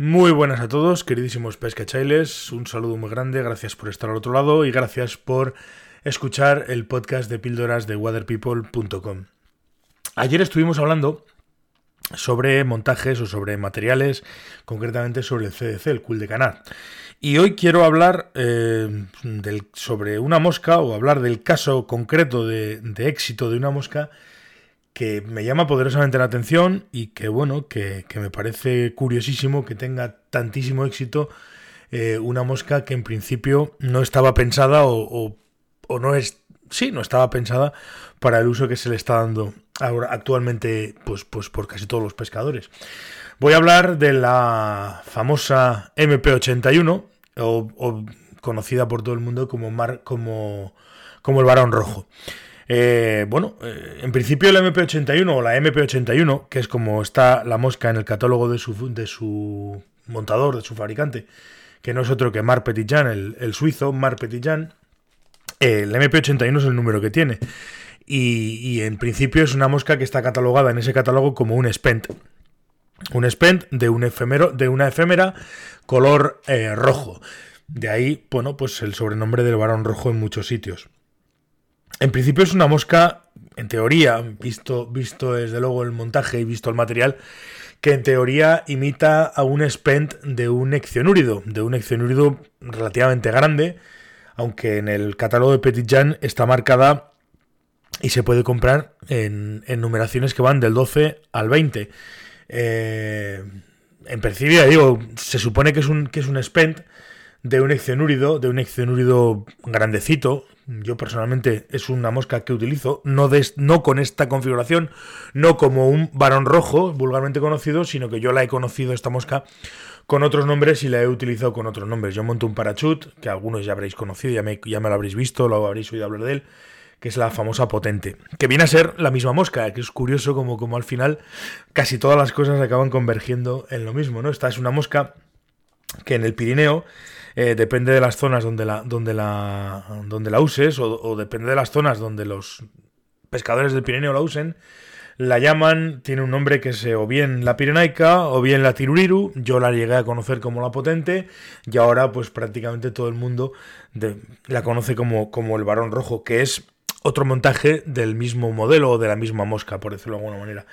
Muy buenas a todos, queridísimos pescachailes. Un saludo muy grande, gracias por estar al otro lado y gracias por escuchar el podcast de píldoras de waterpeople.com. Ayer estuvimos hablando sobre montajes o sobre materiales, concretamente sobre el CDC, el Cool de Canard. Y hoy quiero hablar eh, sobre una mosca o hablar del caso concreto de, éxito de una mosca que me llama poderosamente la atención y que bueno, que, que me parece curiosísimo que tenga tantísimo éxito eh, una mosca que en principio no estaba pensada o, o, no es, sí, no estaba pensada para el uso que se le está dando ahora actualmente pues, pues por casi todos los pescadores. Voy a hablar de la famosa MP81 o, o conocida por todo el mundo como, mar, como, como el varón rojo. Eh, bueno, eh, en principio el MP81 o la MP81, que es como está la mosca en el catálogo de su, montador, de su fabricante, que no es otro que Mar Petitjean, el, el suizo Mar Petitjean, eh, el MP81 es el número que tiene. Y, y, en principio es una mosca que está catalogada en ese catálogo como un spent. Un spent de un efemero, de una efémera color eh, rojo. De ahí, bueno, pues el sobrenombre del varón rojo en muchos sitios. En principio es una mosca, en teoría, visto, visto desde luego el montaje y visto el material, que en teoría imita a un spent de un eccionúrido, de un eccionúrido relativamente grande, aunque en el catálogo de Petit Jean está marcada y se puede comprar en, en, numeraciones que van del 12 al 20. Eh, en principio, digo, se supone que es un, que es un spent de un eccionúrido, de un eccionúrido grandecito. Yo personalmente es una mosca que utilizo, no, de, no con esta configuración, no como un varón rojo, vulgarmente conocido, sino que yo la he conocido esta mosca con otros nombres y la he utilizado con otros nombres. Yo monto un parachut, que algunos ya habréis conocido, ya me, ya me lo habréis visto, lo habréis oído hablar de él que es la famosa potente, que viene a ser la misma mosca, que es curioso como, como al final casi todas las cosas acaban convergiendo en lo mismo, ¿no? Esta es una mosca que en el Pirineo eh, depende de las zonas donde la, donde la, donde la uses o, depende de las zonas donde los pescadores del Pirineo la usen, la llaman, tiene un nombre que es o bien la pirenaica o bien la tiruriru, yo la llegué a conocer como la potente y ahora pues prácticamente todo el mundo la conoce como, como el varón rojo, que es otro montaje del mismo modelo o de la misma mosca, por decirlo de alguna manera.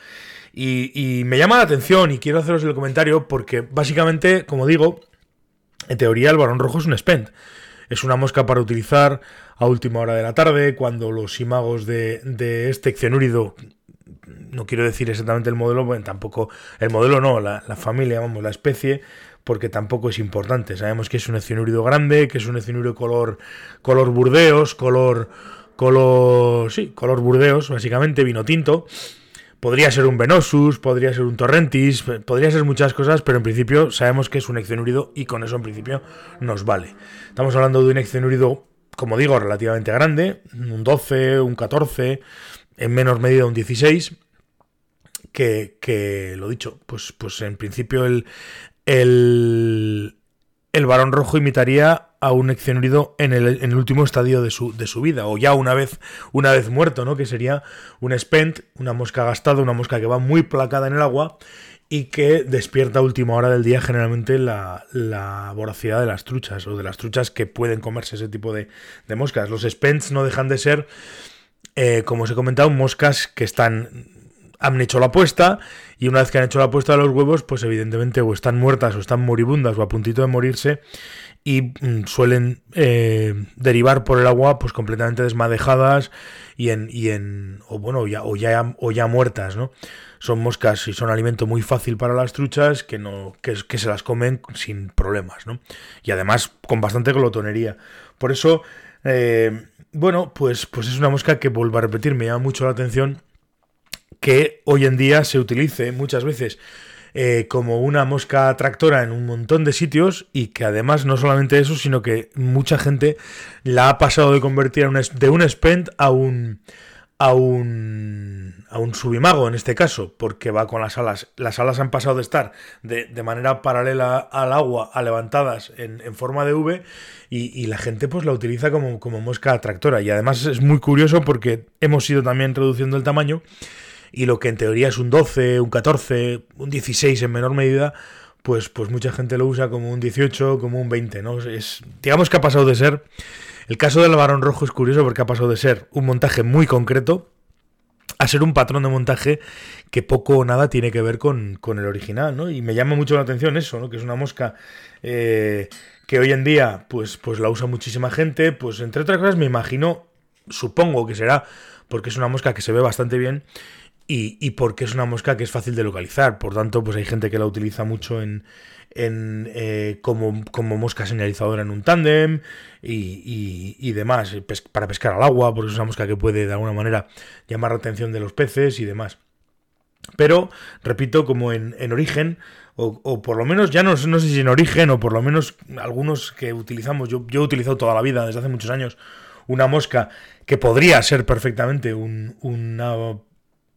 Y, me llama la atención y quiero haceros el comentario porque básicamente, como digo, en teoría el varón rojo es un spent. Es una mosca para utilizar a última hora de la tarde, cuando los imagos de, de este eccionúrido, no quiero decir exactamente el modelo, bueno, tampoco, el modelo no, la, la familia, vamos, la especie, porque tampoco es importante. Sabemos que es un eccionúrido grande, que es un eccionúrido color, color burdeos, color color, sí, color burdeos, básicamente, vino tinto. Podría ser un Venosus, podría ser un Torrentis, podría ser muchas cosas, pero en principio sabemos que es un eccenúrido y con eso en principio nos vale. Estamos hablando de un eccenúrido, como digo, relativamente grande, un 12, un 14, en menor medida un 16, que, que lo dicho, pues, pues en principio el, el, el varón rojo imitaría a un el, en el último estadio de su, de su, vida, o ya una vez, una vez muerto, ¿no? Que sería un spent, una mosca gastada, una mosca que va muy placada en el agua y que despierta a última hora del día generalmente la, la, voracidad de las truchas, o de las truchas que pueden comerse ese tipo de, de moscas. Los spents no dejan de ser, eh, como os he comentado, moscas que están han hecho la apuesta y una vez que han hecho la apuesta de los huevos, pues evidentemente o están muertas o están moribundas o a puntito de morirse y mm, suelen eh, derivar por el agua pues completamente desmadejadas y en, y en o bueno ya, o ya o ya muertas no son moscas y son alimento muy fácil para las truchas que no que, que se las comen sin problemas no y además con bastante glotonería. Por eso eh, bueno pues pues es una mosca que vuelvo a repetir me llama mucho la atención que hoy en día se utilice muchas veces eh, como una mosca tractora en un montón de sitios y que además no solamente eso, sino que mucha gente la ha pasado de convertir de un spent a un a un a un subimago en este caso, porque va con las alas. Las alas han pasado de estar de, de manera paralela al agua a levantadas en, forma de V y, y, la gente pues la utiliza como, como mosca tractora. Y además es muy curioso porque hemos ido también reduciendo el tamaño y lo que en teoría es un 12, un 14, un 16 en menor medida, pues, pues mucha gente lo usa como un 18, como un 20, ¿no? Es, digamos que ha pasado de ser, el caso del varón rojo es curioso porque ha pasado de ser un montaje muy concreto a ser un patrón de montaje que poco o nada tiene que ver con, el original, ¿no? Y me llama mucho la atención eso, ¿no? Que es una mosca eh, que hoy en día, pues, pues la usa muchísima gente, pues entre otras cosas me imagino, supongo que será porque es una mosca que se ve bastante bien y, porque es una mosca que es fácil de localizar. Por tanto, pues hay gente que la utiliza mucho en, en eh, como, como, mosca señalizadora en un tándem y, y, demás, para pescar al agua, porque es una mosca que puede de alguna manera llamar la atención de los peces y demás. Pero, repito, como en, en origen, o, o, por lo menos, ya no, no, sé si en origen, o por lo menos algunos que utilizamos, yo, yo he utilizado toda la vida, desde hace muchos años, una mosca que podría ser perfectamente un, una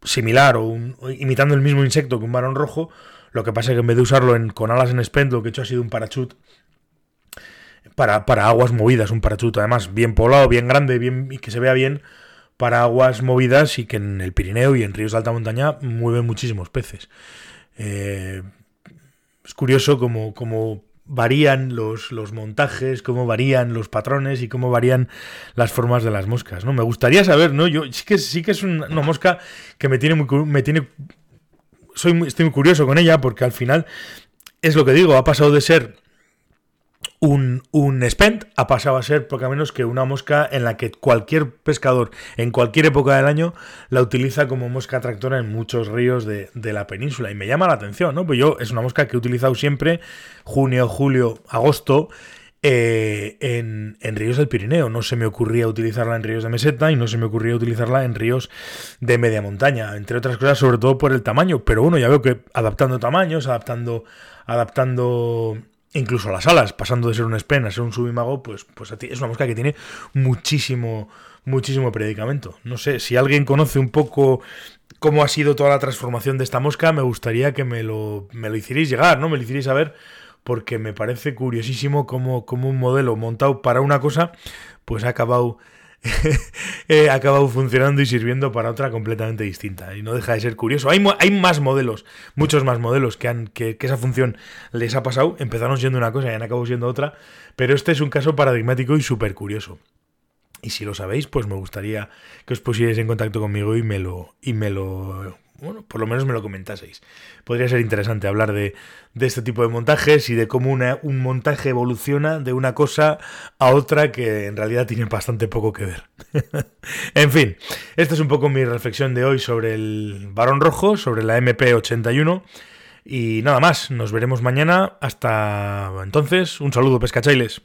similar o, imitando el mismo insecto que un varón rojo. Lo que pasa es que en vez de usarlo en, con alas en spend, lo que he hecho ha sido un parachute para, para aguas movidas, un parachute además bien poblado, bien grande, bien y que se vea bien para aguas movidas y que en el Pirineo y en ríos de alta montaña mueven muchísimos peces. Eh, es curioso como, como varían los, los, montajes, cómo varían los patrones y cómo varían las formas de las moscas, ¿no? Me gustaría saber, ¿no? Yo sí que sí que es una, mosca que me tiene muy me tiene soy estoy muy curioso con ella porque al final es lo que digo, ha pasado de ser un, un spent ha pasado a ser poco menos que una mosca en la que cualquier pescador en cualquier época del año la utiliza como mosca atractora en muchos ríos de, la península. Y me llama la atención, ¿no? Pues yo es una mosca que he utilizado siempre, junio, julio, agosto, eh, en, en, ríos del Pirineo. No se me ocurría utilizarla en ríos de meseta y no se me ocurría utilizarla en ríos de media montaña, entre otras cosas, sobre todo por el tamaño. Pero bueno, ya veo que adaptando tamaños, adaptando, adaptando incluso las alas, pasando de ser un spen a ser un subimago, pues, pues es una mosca que tiene muchísimo, muchísimo predicamento. No sé, si alguien conoce un poco cómo ha sido toda la transformación de esta mosca, me gustaría que me lo, me lo hicierais llegar, ¿no? Me lo hicierais saber, porque me parece curiosísimo cómo, cómo un modelo montado para una cosa, pues ha acabado ha acabado funcionando y sirviendo para otra completamente distinta. Y no deja de ser curioso. Hay, hay más modelos, muchos más modelos que, han, que, esa función les ha pasado. Empezaron siendo una cosa y han acabado siendo otra. Pero este es un caso paradigmático y súper curioso. Y si lo sabéis, pues me gustaría que os pusierais en contacto conmigo y me lo, y me lo bueno, por lo menos me lo comentaseis. Podría ser interesante hablar de, este tipo de montajes y de cómo un montaje evoluciona de una cosa a otra que en realidad tiene bastante poco que ver. en fin, esta es un poco mi reflexión de hoy sobre el varón rojo, sobre la MP81. Y nada más, nos veremos mañana. Hasta entonces, un saludo pescachailes.